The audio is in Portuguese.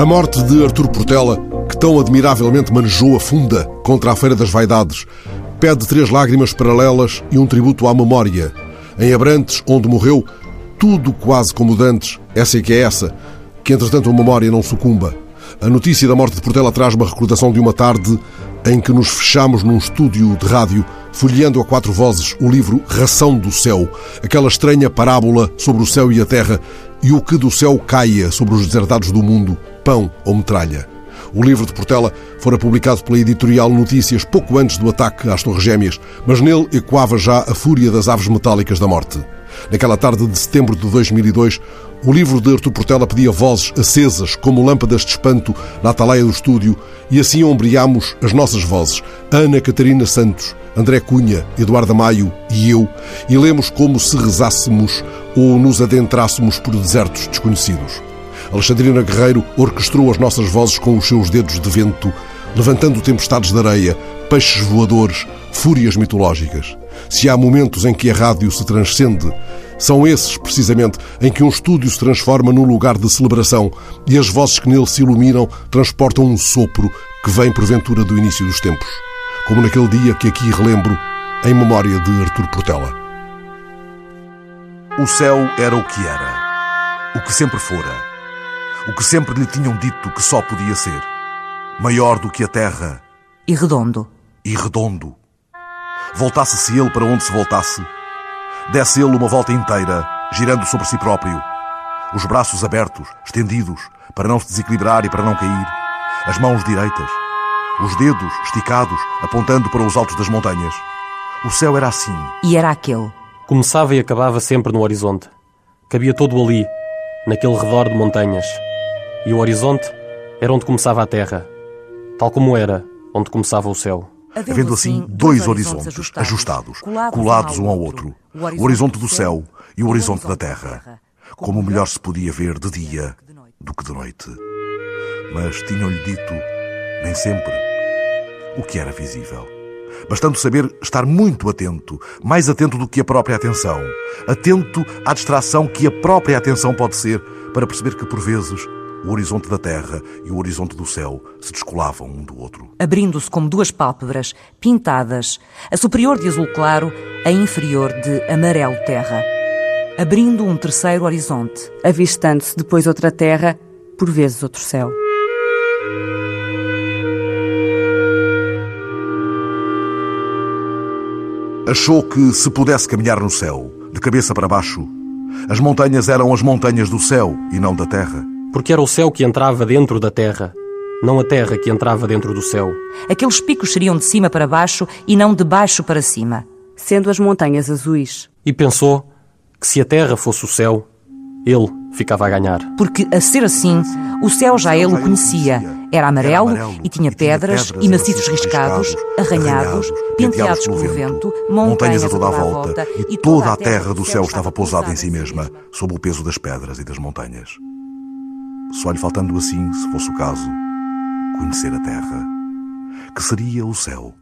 A morte de Artur Portela, que tão admiravelmente manejou a funda contra a Feira das Vaidades, pede três lágrimas paralelas e um tributo à memória. Em Abrantes, onde morreu, tudo quase como dantes, essa é que é essa, que entretanto a memória não sucumba. A notícia da morte de Portela traz uma recordação de uma tarde em que nos fechamos num estúdio de rádio, folheando a quatro vozes o livro Ração do Céu, aquela estranha parábola sobre o céu e a terra e o que do céu caia sobre os deserdados do mundo, pão ou metralha. O livro de Portela fora publicado pela editorial Notícias pouco antes do ataque às Torres Gêmeas, mas nele ecoava já a fúria das aves metálicas da morte. Naquela tarde de setembro de 2002, o livro de Artur Portela pedia vozes acesas, como lâmpadas de espanto, na ataleia do estúdio, e assim ombreámos as nossas vozes, Ana Catarina Santos, André Cunha, Eduardo Maio e eu, e lemos como se rezássemos ou nos adentrássemos por desertos desconhecidos. Alexandrina Guerreiro orquestrou as nossas vozes com os seus dedos de vento, levantando tempestades de areia, peixes voadores, fúrias mitológicas. Se há momentos em que a rádio se transcende, são esses, precisamente, em que um estúdio se transforma num lugar de celebração e as vozes que nele se iluminam transportam um sopro que vem porventura do início dos tempos. Como naquele dia que aqui relembro, em memória de Artur Portela. O céu era o que era, o que sempre fora o que sempre lhe tinham dito que só podia ser. Maior do que a terra. E redondo. E redondo. Voltasse-se ele para onde se voltasse, desse ele uma volta inteira, girando sobre si próprio, os braços abertos, estendidos, para não se desequilibrar e para não cair, as mãos direitas, os dedos esticados, apontando para os altos das montanhas. O céu era assim. E era aquele. Começava e acabava sempre no horizonte. Cabia todo ali, naquele redor de montanhas. E o horizonte era onde começava a terra, tal como era onde começava o céu. Havendo assim dois horizontes ajustados, colados um ao outro, o horizonte do céu e o horizonte da terra, como melhor se podia ver de dia do que de noite. Mas tinham-lhe dito, nem sempre, o que era visível. Bastando saber estar muito atento, mais atento do que a própria atenção, atento à distração que a própria atenção pode ser, para perceber que, por vezes, o horizonte da terra e o horizonte do céu se descolavam um do outro. Abrindo-se como duas pálpebras, pintadas, a superior de azul claro, a inferior de amarelo terra. Abrindo um terceiro horizonte. Avistando-se depois outra terra, por vezes outro céu. Achou que se pudesse caminhar no céu, de cabeça para baixo, as montanhas eram as montanhas do céu e não da terra. Porque era o céu que entrava dentro da terra, não a terra que entrava dentro do céu. Aqueles picos seriam de cima para baixo e não de baixo para cima. Sendo as montanhas azuis. E pensou que se a terra fosse o céu, ele ficava a ganhar. Porque, a ser assim, o céu já ele o conhecia. Era amarelo e tinha pedras e maciços riscados, arranhados, penteados pelo vento, montanhas a toda a volta e toda a terra do céu estava pousada em si mesma, sob o peso das pedras e das montanhas. Só lhe faltando assim, se fosse o caso, conhecer a terra, que seria o céu.